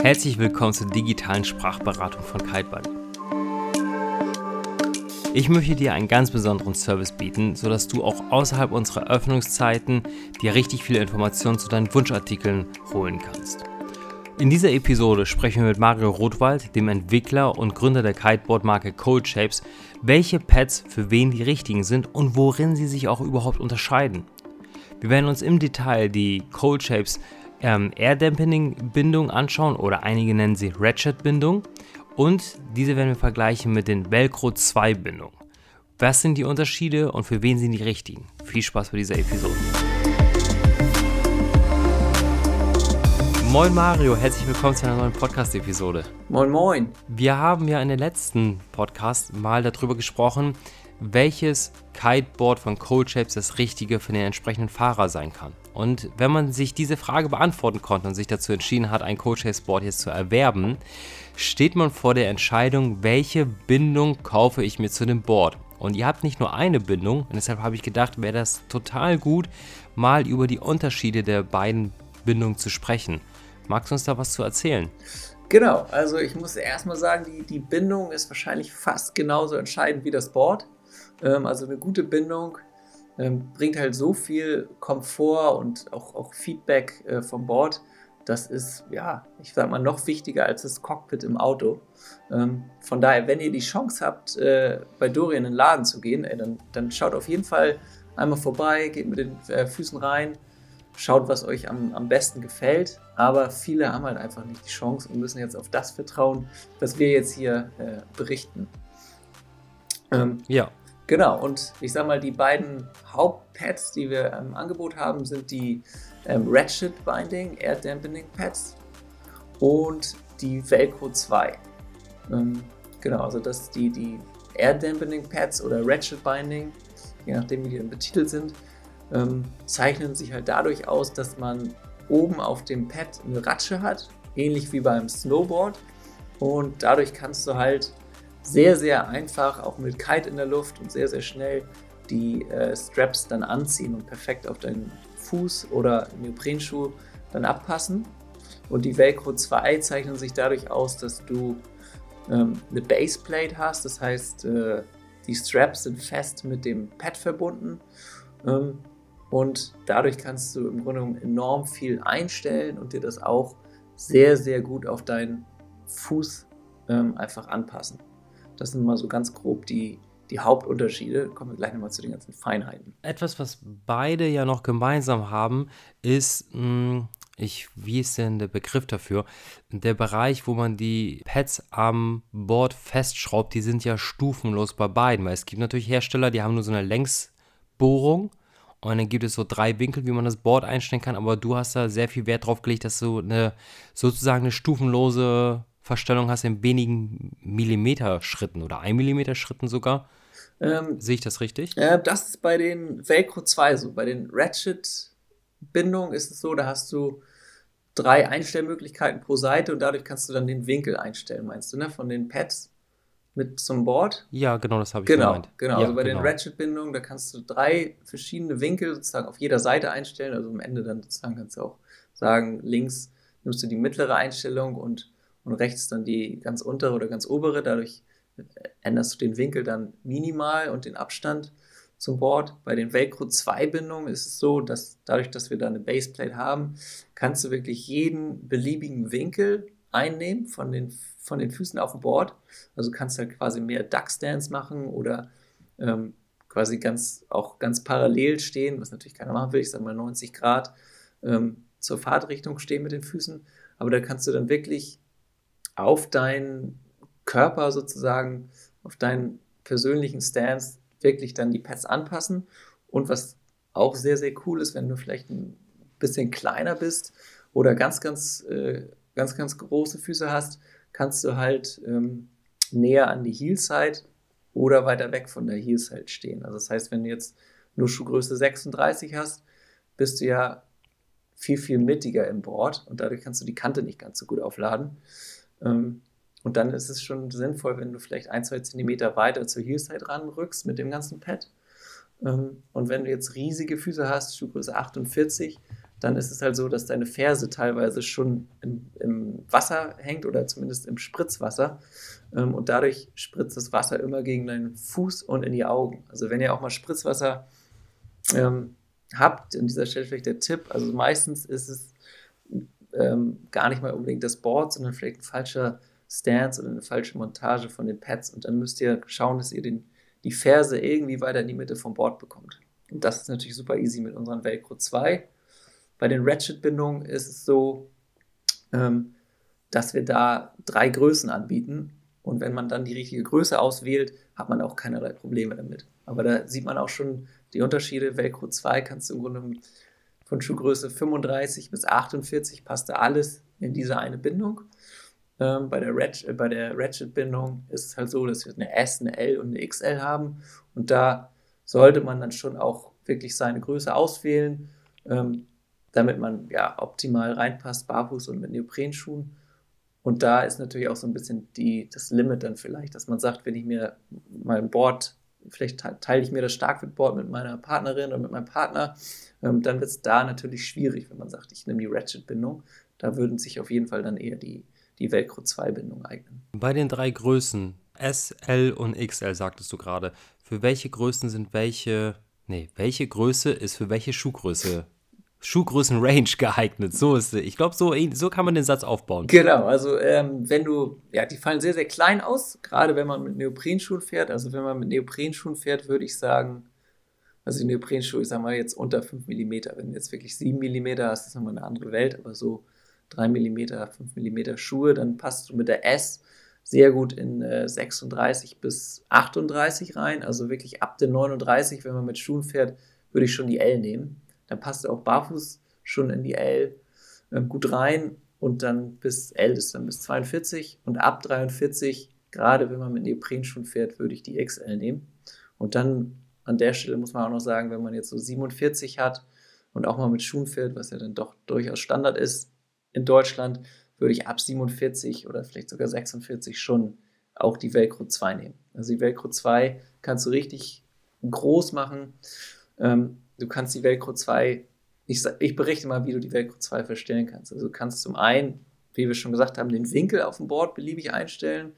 Herzlich willkommen zur digitalen Sprachberatung von Kitebuddy. Ich möchte dir einen ganz besonderen Service bieten, sodass du auch außerhalb unserer Öffnungszeiten dir richtig viele Informationen zu deinen Wunschartikeln holen kannst. In dieser Episode sprechen wir mit Mario Rothwald, dem Entwickler und Gründer der Kiteboard-Marke Cold Shapes, welche Pads für wen die richtigen sind und worin sie sich auch überhaupt unterscheiden. Wir werden uns im Detail die Cold Shapes ähm, Air Dampening Bindung anschauen oder einige nennen sie Ratchet Bindung und diese werden wir vergleichen mit den Velcro 2 Bindungen. Was sind die Unterschiede und für wen sind die richtigen? Viel Spaß bei dieser Episode. Moin Mario, herzlich willkommen zu einer neuen Podcast-Episode. Moin Moin. Wir haben ja in den letzten Podcast mal darüber gesprochen, welches Kiteboard von Cold Shapes das richtige für den entsprechenden Fahrer sein kann. Und wenn man sich diese Frage beantworten konnte und sich dazu entschieden hat, ein Cold Shapes Board jetzt zu erwerben, steht man vor der Entscheidung, welche Bindung kaufe ich mir zu dem Board. Und ihr habt nicht nur eine Bindung, und deshalb habe ich gedacht, wäre das total gut, mal über die Unterschiede der beiden Bindungen zu sprechen. Magst du uns da was zu erzählen? Genau, also ich muss erstmal sagen, die, die Bindung ist wahrscheinlich fast genauso entscheidend wie das Board. Ähm, also eine gute Bindung ähm, bringt halt so viel Komfort und auch, auch Feedback äh, vom Board. Das ist, ja, ich sag mal, noch wichtiger als das Cockpit im Auto. Ähm, von daher, wenn ihr die Chance habt, äh, bei Dorian in den Laden zu gehen, ey, dann, dann schaut auf jeden Fall einmal vorbei, geht mit den äh, Füßen rein, schaut, was euch am, am besten gefällt. Aber viele haben halt einfach nicht die Chance und müssen jetzt auf das vertrauen, was wir jetzt hier äh, berichten. Ähm, ja. Genau, und ich sag mal, die beiden Hauptpads, die wir im Angebot haben, sind die ähm, Ratchet Binding Air Dampening Pads und die Velcro 2. Ähm, genau, also das die, die Air Dampening Pads oder Ratchet Binding, je nachdem wie die dann betitelt sind, ähm, zeichnen sich halt dadurch aus, dass man oben auf dem Pad eine Ratsche hat, ähnlich wie beim Snowboard. Und dadurch kannst du halt sehr, sehr einfach, auch mit Kite in der Luft und sehr, sehr schnell die äh, Straps dann anziehen und perfekt auf deinen Fuß oder Neoprenschuh dann abpassen. Und die Velcro 2 zeichnen sich dadurch aus, dass du ähm, eine Baseplate hast, das heißt, äh, die Straps sind fest mit dem Pad verbunden ähm, und dadurch kannst du im Grunde genommen enorm viel einstellen und dir das auch sehr, sehr gut auf deinen Fuß ähm, einfach anpassen. Das sind mal so ganz grob die, die Hauptunterschiede. Kommen wir gleich nochmal zu den ganzen Feinheiten. Etwas, was beide ja noch gemeinsam haben, ist, mh, hm, ich, wie ist denn der Begriff dafür? Der Bereich, wo man die Pads am Board festschraubt, die sind ja stufenlos bei beiden, weil es gibt natürlich Hersteller, die haben nur so eine Längsbohrung und dann gibt es so drei Winkel, wie man das Board einstellen kann, aber du hast da sehr viel Wert drauf gelegt, dass du eine sozusagen eine stufenlose Verstellung hast in wenigen Millimeter Schritten oder 1 Millimeter Schritten sogar. Ähm, Sehe ich das richtig? Äh, das ist bei den Velcro 2 so. Bei den Ratchet-Bindungen ist es so, da hast du drei Einstellmöglichkeiten pro Seite und dadurch kannst du dann den Winkel einstellen, meinst du, ne? Von den Pads mit zum Board. Ja, genau, das habe ich genau, gemeint. Genau, ja, also bei genau. den Ratchet-Bindungen, da kannst du drei verschiedene Winkel sozusagen auf jeder Seite einstellen. Also am Ende dann sozusagen kannst du auch sagen, links nimmst du die mittlere Einstellung und und rechts dann die ganz untere oder ganz obere. Dadurch änderst du den Winkel dann minimal und den Abstand zum Board. Bei den Velcro 2 Bindungen ist es so, dass dadurch, dass wir da eine Baseplate haben, kannst du wirklich jeden beliebigen Winkel einnehmen von den, von den Füßen auf dem Board. Also kannst du halt quasi mehr Duckstands machen oder ähm, quasi ganz, auch ganz parallel stehen, was natürlich keiner machen will, ich sage mal 90 Grad ähm, zur Fahrtrichtung stehen mit den Füßen. Aber da kannst du dann wirklich auf deinen Körper sozusagen, auf deinen persönlichen Stance wirklich dann die Pads anpassen. Und was auch sehr, sehr cool ist, wenn du vielleicht ein bisschen kleiner bist oder ganz, ganz, äh, ganz, ganz große Füße hast, kannst du halt ähm, näher an die Heelside oder weiter weg von der Heelside stehen. Also das heißt, wenn du jetzt nur Schuhgröße 36 hast, bist du ja viel, viel mittiger im Board und dadurch kannst du die Kante nicht ganz so gut aufladen. Ähm, und dann ist es schon sinnvoll, wenn du vielleicht ein, zwei Zentimeter weiter zur Heelside ranrückst mit dem ganzen Pad. Ähm, und wenn du jetzt riesige Füße hast, Schuhgröße 48, dann ist es halt so, dass deine Ferse teilweise schon im, im Wasser hängt oder zumindest im Spritzwasser. Ähm, und dadurch spritzt das Wasser immer gegen deinen Fuß und in die Augen. Also wenn ihr auch mal Spritzwasser ähm, habt, an dieser Stelle vielleicht der Tipp, also meistens ist es ähm, gar nicht mal unbedingt das Board, sondern vielleicht ein falscher Stance oder eine falsche Montage von den Pads. Und dann müsst ihr schauen, dass ihr den, die Ferse irgendwie weiter in die Mitte vom Board bekommt. Und das ist natürlich super easy mit unseren Velcro 2. Bei den Ratchet-Bindungen ist es so, ähm, dass wir da drei Größen anbieten. Und wenn man dann die richtige Größe auswählt, hat man auch keinerlei Probleme damit. Aber da sieht man auch schon die Unterschiede. Velcro 2 kannst du im Grunde von Schuhgröße 35 bis 48 passt da alles in diese eine Bindung. Ähm, bei der, Ratchet, äh, bei der Ratchet-Bindung ist es halt so, dass wir eine S, eine L und eine XL haben. Und da sollte man dann schon auch wirklich seine Größe auswählen, ähm, damit man ja optimal reinpasst, barfuß und mit Neoprenschuhen. Und da ist natürlich auch so ein bisschen die, das Limit dann vielleicht, dass man sagt, wenn ich mir mein Board, vielleicht teile ich mir das Starkfit-Board mit meiner Partnerin oder mit meinem Partner, ähm, dann wird es da natürlich schwierig, wenn man sagt, ich nehme die Ratchet-Bindung. Da würden sich auf jeden Fall dann eher die, die Velcro 2-Bindung eignen. Bei den drei Größen, S, L und XL, sagtest du gerade, für welche Größen sind welche, nee, welche Größe ist für welche Schuhgröße Schuhgrößen-Range geeignet. So ist es. Ich glaube, so, so kann man den Satz aufbauen. Genau, also ähm, wenn du, ja, die fallen sehr, sehr klein aus, gerade wenn man mit Neoprenschuhen fährt. Also wenn man mit Neoprenschuhen fährt, würde ich sagen, also die Neoprenschuhe, ich sage mal jetzt unter 5 mm. Wenn du jetzt wirklich 7 mm hast, ist nochmal eine andere Welt, aber so 3 mm, 5 mm Schuhe, dann passt du mit der S sehr gut in äh, 36 bis 38 rein. Also wirklich ab den 39, wenn man mit Schuhen fährt, würde ich schon die L nehmen. Dann passt auch barfuß schon in die L äh, gut rein und dann bis L ist dann bis 42 und ab 43, gerade wenn man mit Neoprenschuhen fährt, würde ich die XL nehmen. Und dann an der Stelle muss man auch noch sagen, wenn man jetzt so 47 hat und auch mal mit Schuhen fährt, was ja dann doch durchaus Standard ist in Deutschland, würde ich ab 47 oder vielleicht sogar 46 schon auch die Velcro 2 nehmen. Also die Velcro 2 kannst du richtig groß machen. Ähm, du kannst die Velcro 2, ich, ich berichte mal, wie du die Velcro 2 verstellen kannst. Also du kannst zum einen, wie wir schon gesagt haben, den Winkel auf dem Board beliebig einstellen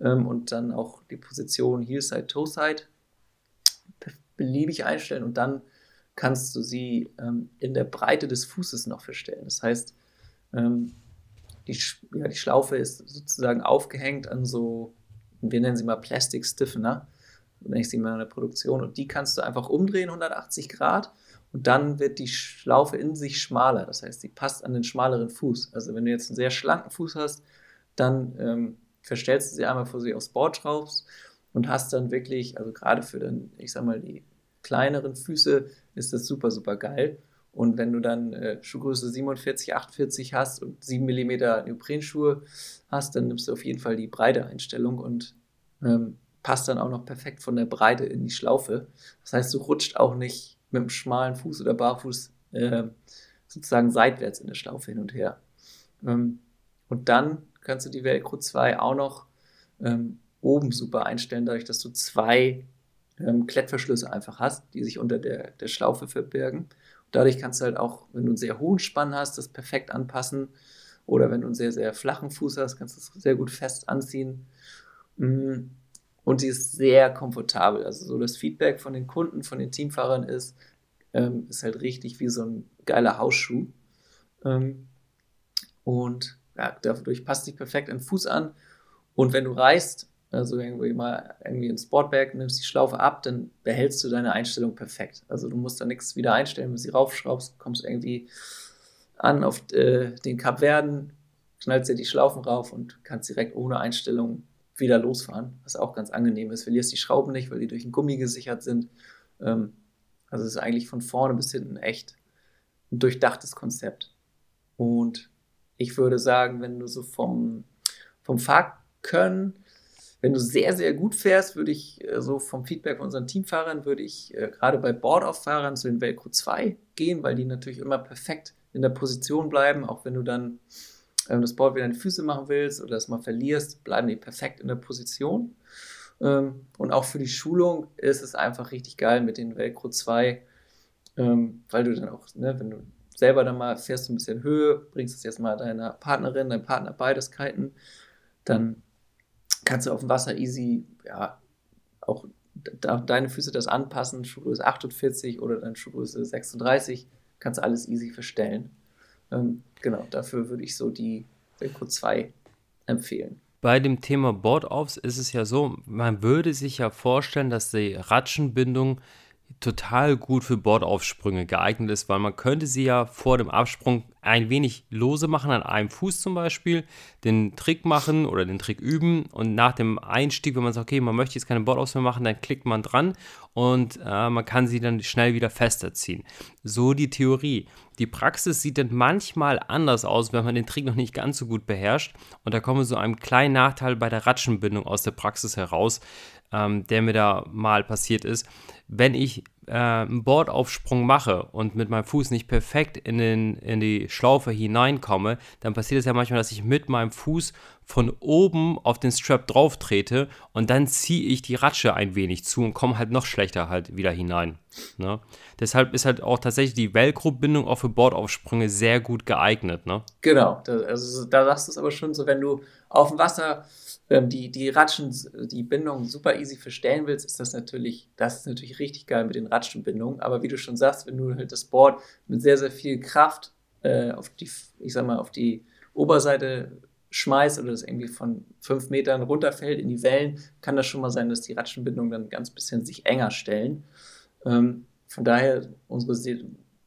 ähm, und dann auch die Position Heelside, Toeside beliebig einstellen und dann kannst du sie ähm, in der Breite des Fußes noch verstellen. Das heißt, ähm, die, ja, die Schlaufe ist sozusagen aufgehängt an so, wir nennen sie mal Plastic Stiffener, sie mal in der Produktion, und die kannst du einfach umdrehen 180 Grad und dann wird die Schlaufe in sich schmaler. Das heißt, sie passt an den schmaleren Fuß. Also wenn du jetzt einen sehr schlanken Fuß hast, dann ähm, verstellst du sie einmal vor sie aufs Board schraubst und hast dann wirklich, also gerade für dann, ich sag mal, die kleineren Füße ist das super, super geil. Und wenn du dann äh, Schuhgröße 47, 48 hast und 7 mm Neoprenschuhe hast, dann nimmst du auf jeden Fall die breite Einstellung und ähm, passt dann auch noch perfekt von der Breite in die Schlaufe. Das heißt, du rutscht auch nicht mit einem schmalen Fuß oder Barfuß äh, sozusagen seitwärts in der Schlaufe hin und her. Ähm, und dann kannst du die Velcro 2 auch noch ähm, oben super einstellen, dadurch, dass du zwei ähm, Klettverschlüsse einfach hast, die sich unter der, der Schlaufe verbirgen. Dadurch kannst du halt auch, wenn du einen sehr hohen Spann hast, das perfekt anpassen. Oder wenn du einen sehr, sehr flachen Fuß hast, kannst du es sehr gut fest anziehen. Mm. Und die ist sehr komfortabel. Also so das Feedback von den Kunden, von den Teamfahrern ist, ähm, ist halt richtig wie so ein geiler Hausschuh. Ähm, und ja, dadurch passt sich perfekt an den Fuß an. Und wenn du reist, also irgendwie mal irgendwie ins Sportbag, nimmst die Schlaufe ab, dann behältst du deine Einstellung perfekt. Also du musst da nichts wieder einstellen, wenn du sie raufschraubst, kommst irgendwie an auf äh, den Kapverden, knallst dir die Schlaufen rauf und kannst direkt ohne Einstellung wieder losfahren, was auch ganz angenehm ist. Verlierst die Schrauben nicht, weil die durch ein Gummi gesichert sind. Ähm, also es ist eigentlich von vorne bis hinten echt ein durchdachtes Konzept. Und ich würde sagen, wenn du so vom, vom Fahrkönnen wenn du sehr, sehr gut fährst, würde ich äh, so vom Feedback von unseren Teamfahrern, würde ich äh, gerade bei Board-Off-Fahrern zu den Velcro 2 gehen, weil die natürlich immer perfekt in der Position bleiben, auch wenn du dann ähm, das Board wieder in die Füße machen willst oder das mal verlierst, bleiben die perfekt in der Position. Ähm, und auch für die Schulung ist es einfach richtig geil mit den Velcro 2, ähm, weil du dann auch, ne, wenn du selber dann mal fährst du ein bisschen Höhe, bringst es jetzt mal deiner Partnerin, deinem Partner beides kiten, dann kannst du auf dem Wasser easy, ja, auch deine Füße das anpassen, Schuhgröße 48 oder dann Schuhgröße 36, kannst du alles easy verstellen. Ähm, genau, dafür würde ich so die Velcro 2 empfehlen. Bei dem Thema Board-Offs ist es ja so, man würde sich ja vorstellen, dass die Ratschenbindung total gut für Bordaufsprünge geeignet ist, weil man könnte sie ja vor dem Absprung ein wenig lose machen, an einem Fuß zum Beispiel, den Trick machen oder den Trick üben und nach dem Einstieg, wenn man sagt, okay, man möchte jetzt keine Bordaufs mehr machen, dann klickt man dran und äh, man kann sie dann schnell wieder fester ziehen. So die Theorie. Die Praxis sieht dann manchmal anders aus, wenn man den Trick noch nicht ganz so gut beherrscht und da kommen wir so einem kleinen Nachteil bei der Ratschenbindung aus der Praxis heraus, ähm, der mir da mal passiert ist wenn ich äh, einen Bordaufsprung mache und mit meinem Fuß nicht perfekt in, den, in die Schlaufe hineinkomme, dann passiert es ja manchmal, dass ich mit meinem Fuß von oben auf den Strap drauf trete und dann ziehe ich die Ratsche ein wenig zu und komme halt noch schlechter halt wieder hinein. Ne? Deshalb ist halt auch tatsächlich die Velcro-Bindung auch für Bordaufsprünge sehr gut geeignet. Ne? Genau, da, also da sagst du es aber schon so, wenn du auf dem Wasser die, die Ratschen, die Bindung super easy verstellen willst, ist das natürlich, das ist natürlich richtig geil mit den Ratschenbindungen. Aber wie du schon sagst, wenn du halt das Board mit sehr, sehr viel Kraft äh, auf die, ich sag mal, auf die Oberseite schmeißt oder das irgendwie von fünf Metern runterfällt in die Wellen, kann das schon mal sein, dass die Ratschenbindungen dann ganz bisschen sich enger stellen. Ähm, von daher, unsere sehr,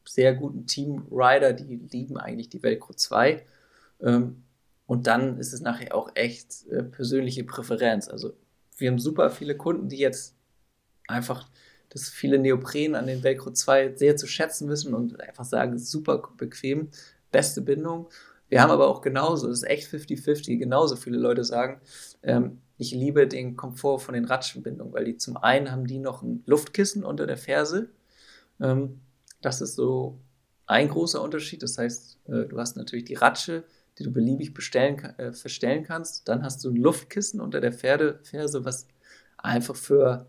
sehr guten Team-Rider, die lieben eigentlich die Velcro 2. Ähm, und dann ist es nachher auch echt äh, persönliche Präferenz. Also wir haben super viele Kunden, die jetzt einfach das viele Neopren an den Velcro 2 sehr zu schätzen wissen und einfach sagen, super bequem, beste Bindung. Wir haben aber auch genauso, das ist echt 50-50, genauso viele Leute sagen, ähm, ich liebe den Komfort von den Ratschenbindungen, weil die zum einen haben die noch ein Luftkissen unter der Ferse. Ähm, das ist so ein großer Unterschied. Das heißt, äh, du hast natürlich die Ratsche, die du beliebig bestellen, äh, verstellen kannst. Dann hast du ein Luftkissen unter der Pferde, Ferse, was einfach für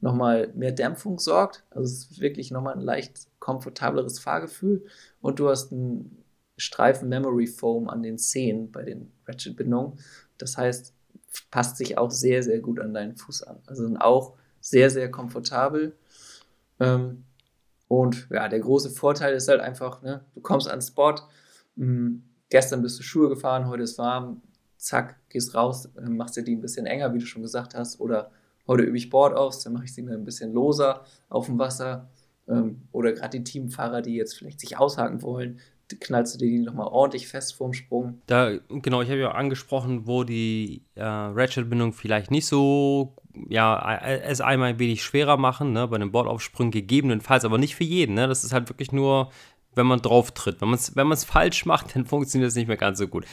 nochmal mehr Dämpfung sorgt. Also es ist wirklich nochmal ein leicht komfortableres Fahrgefühl. Und du hast einen Streifen Memory Foam an den Zehen bei den Ratchet-Bindungen. Das heißt, passt sich auch sehr, sehr gut an deinen Fuß an. Also sind auch sehr, sehr komfortabel. Ähm, und ja, der große Vorteil ist halt einfach, ne, du kommst an Spot, mh, hm, gestern bist du Schuhe gefahren, heute ist warm, zack, gehst raus, machst dir die ein bisschen enger, wie du schon gesagt hast, oder heute übe ich Board aus, dann mache ich sie mir ein bisschen loser auf dem Wasser. Ähm, oder gerade die Teamfahrer, die jetzt vielleicht sich aushaken wollen, knallst du dir die nochmal ordentlich fest vorm Sprung. Da, genau, ich habe ja angesprochen, wo die äh, Ratchet-Bindung vielleicht nicht so, ja, es einmal ein wenig schwerer machen, ne, bei den Bordaufsprüngen gegebenenfalls, aber nicht für jeden, ne, das ist halt wirklich nur wenn man drauf tritt. Wenn man es wenn falsch macht, dann funktioniert es nicht mehr ganz so gut.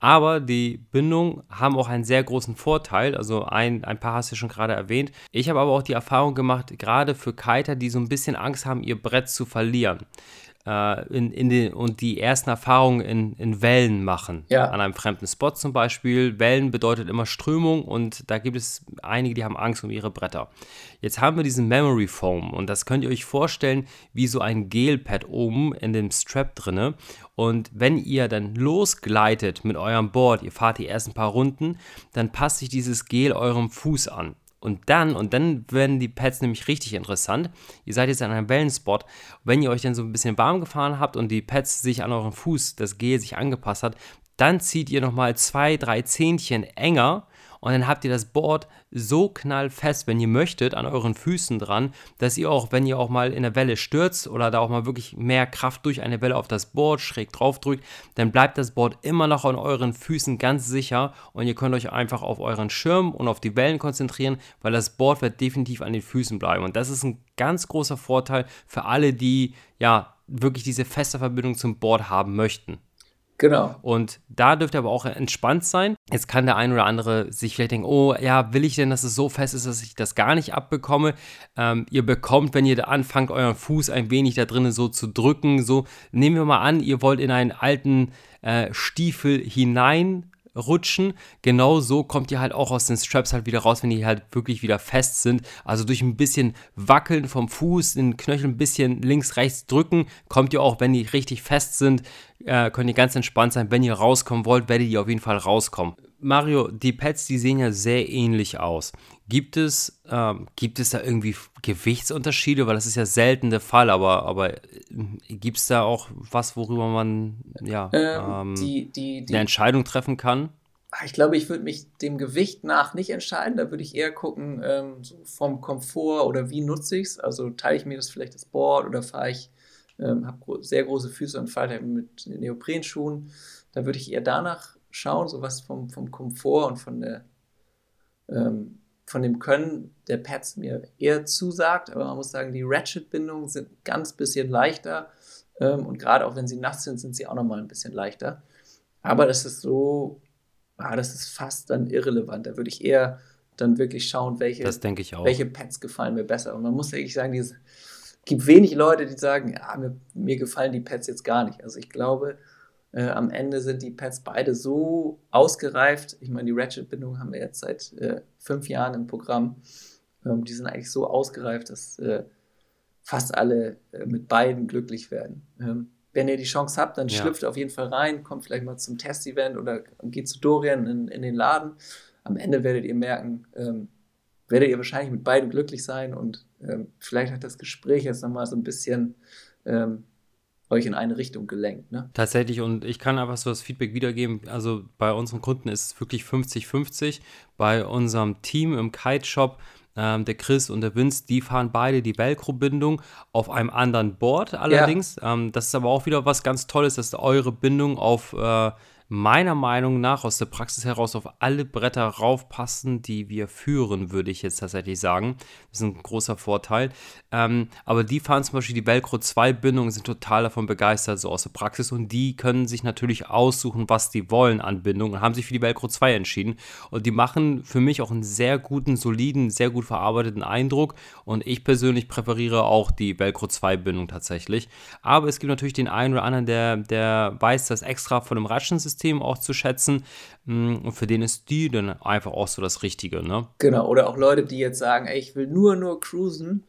Aber die Bindungen haben auch einen sehr großen Vorteil. Also ein, ein paar hast du schon gerade erwähnt. Ich habe aber auch die Erfahrung gemacht, gerade für Kiter, die so ein bisschen Angst haben, ihr Brett zu verlieren äh, in, in den, und die ersten Erfahrungen in, in Wellen machen. Ja. An einem fremden Spot zum Beispiel. Wellen bedeutet immer Strömung und da gibt es einige, die haben Angst um ihre Bretter. Jetzt haben wir diesen Memory Foam und das könnt ihr euch vorstellen wie so ein Gelpad oben in dem Strap drinne. Und wenn ihr dann losgleitet mit eurem Board, ihr fahrt die ersten paar Runden, dann passt sich dieses Gel eurem Fuß an. Und dann, und dann werden die Pads nämlich richtig interessant. Ihr seid jetzt an einem Wellenspot. Wenn ihr euch dann so ein bisschen warm gefahren habt und die Pads sich an euren Fuß, das Gel sich angepasst hat, dann zieht ihr nochmal zwei, drei Zähnchen enger und dann habt ihr das Board so knallfest, wenn ihr möchtet, an euren Füßen dran, dass ihr auch, wenn ihr auch mal in der Welle stürzt oder da auch mal wirklich mehr Kraft durch eine Welle auf das Board schräg drauf drückt, dann bleibt das Board immer noch an euren Füßen ganz sicher und ihr könnt euch einfach auf euren Schirm und auf die Wellen konzentrieren, weil das Board wird definitiv an den Füßen bleiben. Und das ist ein ganz großer Vorteil für alle, die ja wirklich diese feste Verbindung zum Board haben möchten. Genau. Und da dürft ihr aber auch entspannt sein. Jetzt kann der ein oder andere sich vielleicht denken, oh ja, will ich denn, dass es so fest ist, dass ich das gar nicht abbekomme? Ähm, ihr bekommt, wenn ihr da anfangt, euren Fuß ein wenig da drinnen so zu drücken, so nehmen wir mal an, ihr wollt in einen alten äh, Stiefel hinein reinrutschen. Genauso kommt ihr halt auch aus den Straps halt wieder raus, wenn die halt wirklich wieder fest sind. Also durch ein bisschen Wackeln vom Fuß, den Knöchel ein bisschen links, rechts drücken, kommt ihr auch, wenn die richtig fest sind, äh, könnt ihr ganz entspannt sein. Wenn ihr rauskommen wollt, werdet ihr auf jeden Fall rauskommen. Mario, die Pads, die sehen ja sehr ähnlich aus. Gibt es, ähm, gibt es da irgendwie Gewichtsunterschiede? Weil das ist ja selten der Fall, aber, aber äh, gibt es da auch was, worüber man ja, ähm, ähm, die, die, die, eine Entscheidung treffen kann? Ich glaube, ich würde mich dem Gewicht nach nicht entscheiden. Da würde ich eher gucken, ähm, vom Komfort oder wie nutze ich es. Also teile ich mir das vielleicht das Board oder fahre ich, ähm, habe sehr große Füße und fahre mit Neoprenschuhen. Da würde ich eher danach schauen, so was vom, vom Komfort und von der ähm, von dem Können der Pads mir eher zusagt, aber man muss sagen, die Ratchet-Bindungen sind ganz bisschen leichter ähm, und gerade auch wenn sie nass sind, sind sie auch nochmal ein bisschen leichter. Aber das ist so, ah, das ist fast dann irrelevant. Da würde ich eher dann wirklich schauen, welche, welche Pads gefallen mir besser. Und man muss wirklich sagen, es gibt wenig Leute, die sagen, ja, mir, mir gefallen die Pads jetzt gar nicht. Also ich glaube, äh, am Ende sind die Pads beide so ausgereift. Ich meine, die Ratchet-Bindung haben wir jetzt seit äh, fünf Jahren im Programm. Ähm, die sind eigentlich so ausgereift, dass äh, fast alle äh, mit beiden glücklich werden. Ähm, wenn ihr die Chance habt, dann ja. schlüpft auf jeden Fall rein, kommt vielleicht mal zum Test-Event oder geht zu Dorian in, in, den Laden. Am Ende werdet ihr merken, ähm, werdet ihr wahrscheinlich mit beiden glücklich sein und ähm, vielleicht hat das Gespräch jetzt nochmal so ein bisschen ähm, euch in eine Richtung gelenkt. Ne? Tatsächlich, und ich kann einfach so das Feedback wiedergeben. Also bei unseren Kunden ist es wirklich 50-50. Bei unserem Team im Kite-Shop, ähm, der Chris und der Vince, die fahren beide die Velcro-Bindung auf einem anderen Board allerdings. Ja. Ähm, das ist aber auch wieder was ganz Tolles, dass eure Bindung auf äh, meiner Meinung nach aus der Praxis heraus auf alle Bretter raufpassen, die wir führen, würde ich jetzt tatsächlich sagen. Das ist ein großer Vorteil. Ähm, aber die fahren zum Beispiel die Velcro 2 Bindung, sind total davon begeistert, so aus der Praxis. Und die können sich natürlich aussuchen, was die wollen an Bindung und haben sich für die Velcro 2 entschieden. Und die machen für mich auch einen sehr guten, soliden, sehr gut verarbeiteten Eindruck. Und ich persönlich präferiere auch die Velcro 2 Bindung tatsächlich. Aber es gibt natürlich den einen oder anderen, der, der weiß das extra von dem Ratschensystem System auch zu schätzen. Mm, und für den ist die dann einfach auch so das Richtige. Ne? Genau, oder auch Leute, die jetzt sagen, ey, ich will nur, nur cruisen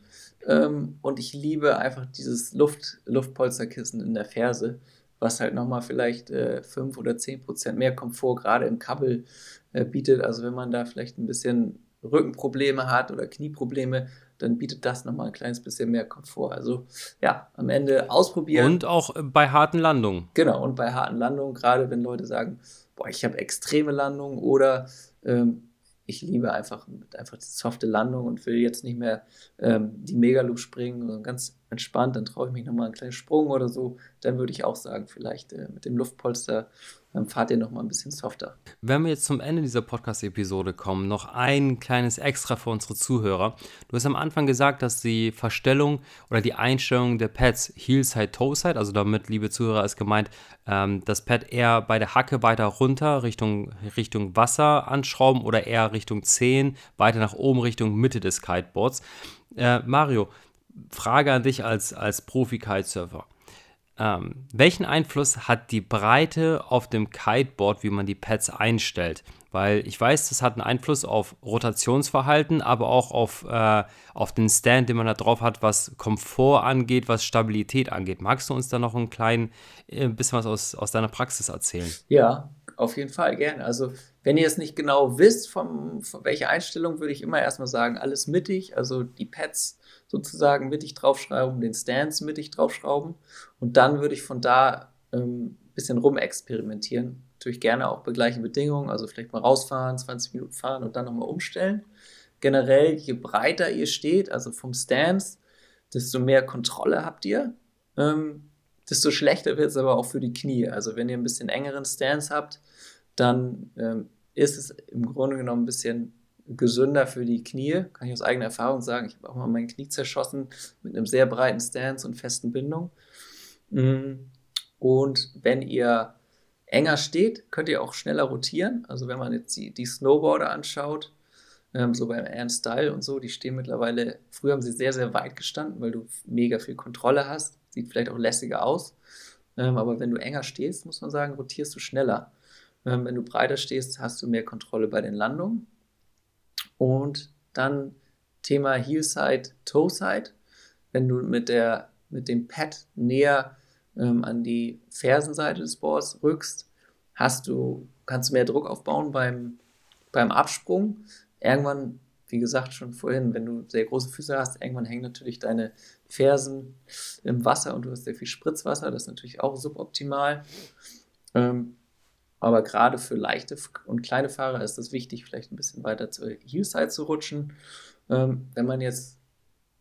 ähm, und ich liebe einfach dieses Luft, Luftpolsterkissen in der Ferse, was halt nochmal vielleicht äh, 5 oder 10 Prozent mehr Komfort gerade im Kabel äh, bietet. Also wenn man da vielleicht ein bisschen Rückenprobleme hat oder Knieprobleme, dann bietet das nochmal ein kleines bisschen mehr Komfort. Also ja, am Ende ausprobieren. Und auch bei harten Landungen. Genau, und bei harten Landungen, gerade wenn Leute sagen, boah, ich habe extreme Landungen oder ähm, ich liebe einfach, einfach die softe Landung und will jetzt nicht mehr ähm, die Megaloop springen, sondern ganz entspannt, dann traue ich mich nochmal einen kleinen Sprung oder so, dann würde ich auch sagen, vielleicht äh, mit dem Luftpolster dann fahrt ihr nochmal ein bisschen softer. Wenn wir jetzt zum Ende dieser Podcast-Episode kommen, noch ein kleines Extra für unsere Zuhörer. Du hast am Anfang gesagt, dass die Verstellung oder die Einstellung der Pads Heel-Side, Toe-Side, also damit, liebe Zuhörer, ist gemeint, ähm, das Pad eher bei der Hacke weiter runter Richtung, Richtung Wasser anschrauben oder eher Richtung Zehen, weiter nach oben Richtung Mitte des Kiteboards. Äh, Mario, Frage an dich als, als Profi-Kitesurfer. Ähm, welchen Einfluss hat die Breite auf dem Kiteboard, wie man die Pads einstellt? Weil ich weiß, das hat einen Einfluss auf Rotationsverhalten, aber auch auf, äh, auf den Stand, den man da drauf hat, was Komfort angeht, was Stabilität angeht. Magst du uns da noch ein klein äh, bisschen was aus, aus deiner Praxis erzählen? Ja, auf jeden Fall gerne. Also, wenn ihr es nicht genau wisst, vom, von welcher Einstellung, würde ich immer erstmal sagen, alles mittig, also die Pads sozusagen mittig draufschrauben, den Stance mittig draufschrauben und dann würde ich von da ein ähm, bisschen rumexperimentieren. Natürlich gerne auch bei gleichen Bedingungen, also vielleicht mal rausfahren, 20 Minuten fahren und dann nochmal umstellen. Generell, je breiter ihr steht, also vom Stance, desto mehr Kontrolle habt ihr, ähm, desto schlechter wird es aber auch für die Knie. Also wenn ihr ein bisschen engeren Stance habt, dann ähm, ist es im Grunde genommen ein bisschen gesünder für die Knie, kann ich aus eigener Erfahrung sagen. Ich habe auch mal mein Knie zerschossen mit einem sehr breiten Stance und festen Bindung. Mm. Und wenn ihr enger steht, könnt ihr auch schneller rotieren. Also wenn man jetzt die, die Snowboarder anschaut, ähm, so beim Air Style und so, die stehen mittlerweile, früher haben sie sehr, sehr weit gestanden, weil du mega viel Kontrolle hast. Sieht vielleicht auch lässiger aus. Ähm, aber wenn du enger stehst, muss man sagen, rotierst du schneller. Ähm, wenn du breiter stehst, hast du mehr Kontrolle bei den Landungen. Und dann Thema Heelside, Toeside. Wenn du mit, der, mit dem Pad näher ähm, an die Fersenseite des Boards rückst, hast du, kannst du mehr Druck aufbauen beim, beim Absprung. Irgendwann, wie gesagt, schon vorhin, wenn du sehr große Füße hast, irgendwann hängen natürlich deine Fersen im Wasser und du hast sehr viel Spritzwasser. Das ist natürlich auch suboptimal. Ähm, aber gerade für leichte und kleine Fahrer ist es wichtig, vielleicht ein bisschen weiter zur Heelside zu rutschen. Ähm, wenn man jetzt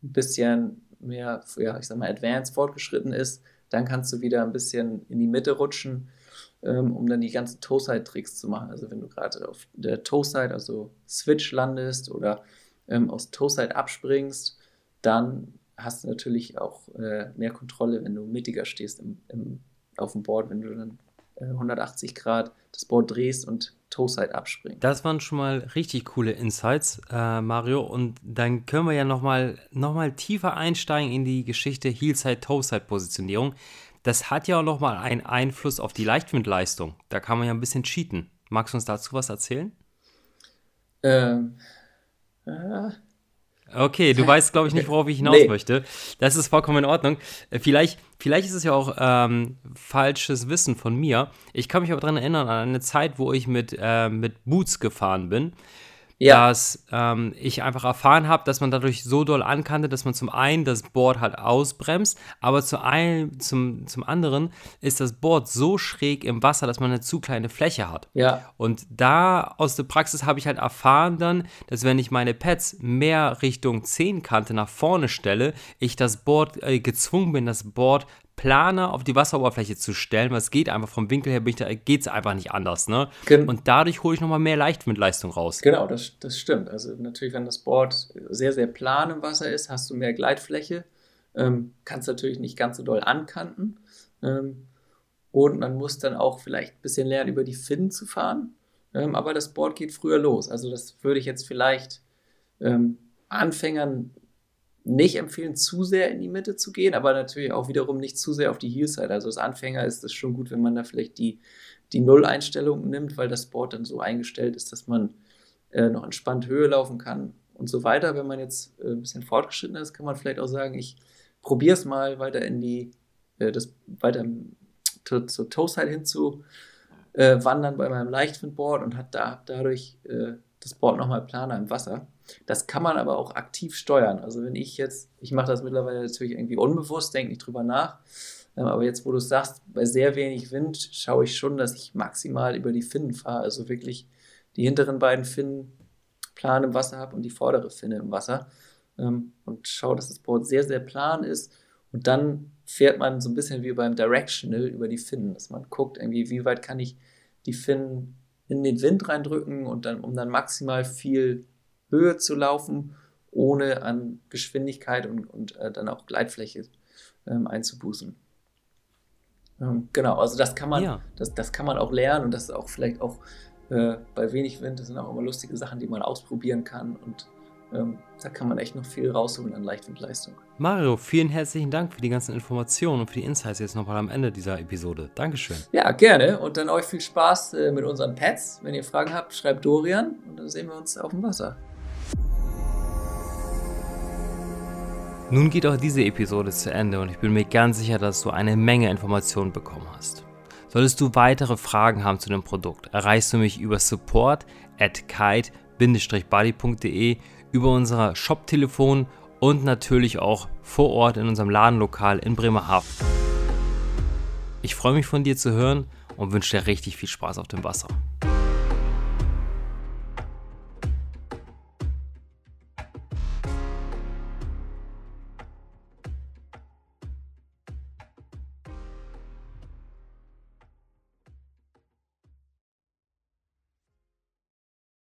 ein bisschen mehr, ja, ich sag mal, advanced fortgeschritten ist, dann kannst du wieder ein bisschen in die Mitte rutschen, ähm, um dann die ganzen Toe-Side-Tricks zu machen. Also wenn du gerade auf der Toe-Side, also Switch landest oder ähm, aus Toe-Side abspringst, dann hast du natürlich auch äh, mehr Kontrolle, wenn du mittiger stehst im, im, auf dem Board, wenn du dann 180 äh, Grad das Board drehst und Toe-Side abspringst. Das waren schon mal richtig coole Insights, äh, Mario. Und dann können wir ja nochmal noch mal tiefer einsteigen in die Geschichte Heel-Side, Toe-Side-Positionierung. Das hat ja auch nochmal einen Einfluss auf die Leichtwindleistung. Da kann man ja ein bisschen cheaten. Magst du uns dazu was erzählen? Ähm, äh, Okay, du weißt, glaube ich, nicht, worauf ich hinaus nee. möchte. Das ist vollkommen in Ordnung. Äh, vielleicht, vielleicht ist es ja auch ähm, falsches Wissen von mir. Ich kann mich aber daran erinnern, an eine Zeit, wo ich mit, äh, mit Boots gefahren bin ja. dass ähm, ich einfach erfahren habe, dass man dadurch so doll ankannte, dass man zum einen das Board halt ausbremst, aber zu ein, zum, zum anderen ist das Board so schräg im Wasser, dass man eine zu kleine Fläche hat. Ja. Und da aus der Praxis habe ich halt erfahren dann, dass wenn ich meine Pads mehr Richtung Zehenkante nach vorne stelle, ich das Board äh, gezwungen bin, das Board Planer auf die Wasseroberfläche zu stellen, weil es geht einfach vom Winkel her, geht es einfach nicht anders. Ne? Gen und dadurch hole ich nochmal mehr Leichtwindleistung raus. Genau, das, das stimmt. Also natürlich, wenn das Board sehr, sehr plan im Wasser ist, hast du mehr Gleitfläche, ähm, kannst natürlich nicht ganz so doll ankanten. Ähm, und man muss dann auch vielleicht ein bisschen lernen, über die Finnen zu fahren. Ähm, aber das Board geht früher los. Also das würde ich jetzt vielleicht ähm, Anfängern nicht empfehlen, zu sehr in die Mitte zu gehen, aber natürlich auch wiederum nicht zu sehr auf die Heelside. Also als Anfänger ist es schon gut, wenn man da vielleicht die, die Null-Einstellung nimmt, weil das Board dann so eingestellt ist, dass man äh, noch entspannt Höhe laufen kann und so weiter. Wenn man jetzt äh, ein bisschen fortgeschritten ist, kann man vielleicht auch sagen, ich probiere es mal weiter in die, äh, das weiter zur, zur Toe-Side hin zu äh, wandern bei meinem Leichtwindboard und hat da dadurch äh, das Board nochmal planer im Wasser. Das kann man aber auch aktiv steuern. Also wenn ich jetzt, ich mache das mittlerweile natürlich irgendwie unbewusst, denke nicht drüber nach. Ähm, aber jetzt, wo du sagst, bei sehr wenig Wind schaue ich schon, dass ich maximal über die Finnen fahre. Also wirklich die hinteren beiden Finnen plan im Wasser habe und die vordere Finne im Wasser. Ähm, und schaue, dass das Board sehr, sehr plan ist. Und dann fährt man so ein bisschen wie beim Directional über die Finnen, dass man guckt, irgendwie, wie weit kann ich die Finnen in den Wind reindrücken und dann, um dann maximal viel Höhe zu laufen, ohne an Geschwindigkeit und, und äh, dann auch Gleitfläche ähm, einzubußen. Ähm, genau, also das kann man, ja. das, das kann man auch lernen und das ist auch vielleicht auch äh, bei wenig Wind, das sind auch immer lustige Sachen, die man ausprobieren kann und ähm, da kann man echt noch viel rausholen an Leichtwindleistung. Mario, vielen herzlichen Dank für die ganzen Informationen und für die Insights jetzt nochmal am Ende dieser Episode. Dankeschön. Ja, gerne. Und dann euch viel Spaß äh, mit unseren Pets. Wenn ihr Fragen habt, schreibt Dorian und dann sehen wir uns auf dem Wasser. Nun geht auch diese Episode zu Ende und ich bin mir ganz sicher, dass du eine Menge Informationen bekommen hast. Solltest du weitere Fragen haben zu dem Produkt, erreichst du mich über support at kite-buddy.de, über unser Shop-Telefon und natürlich auch vor Ort in unserem Ladenlokal in Bremerhaven. Ich freue mich von dir zu hören und wünsche dir richtig viel Spaß auf dem Wasser.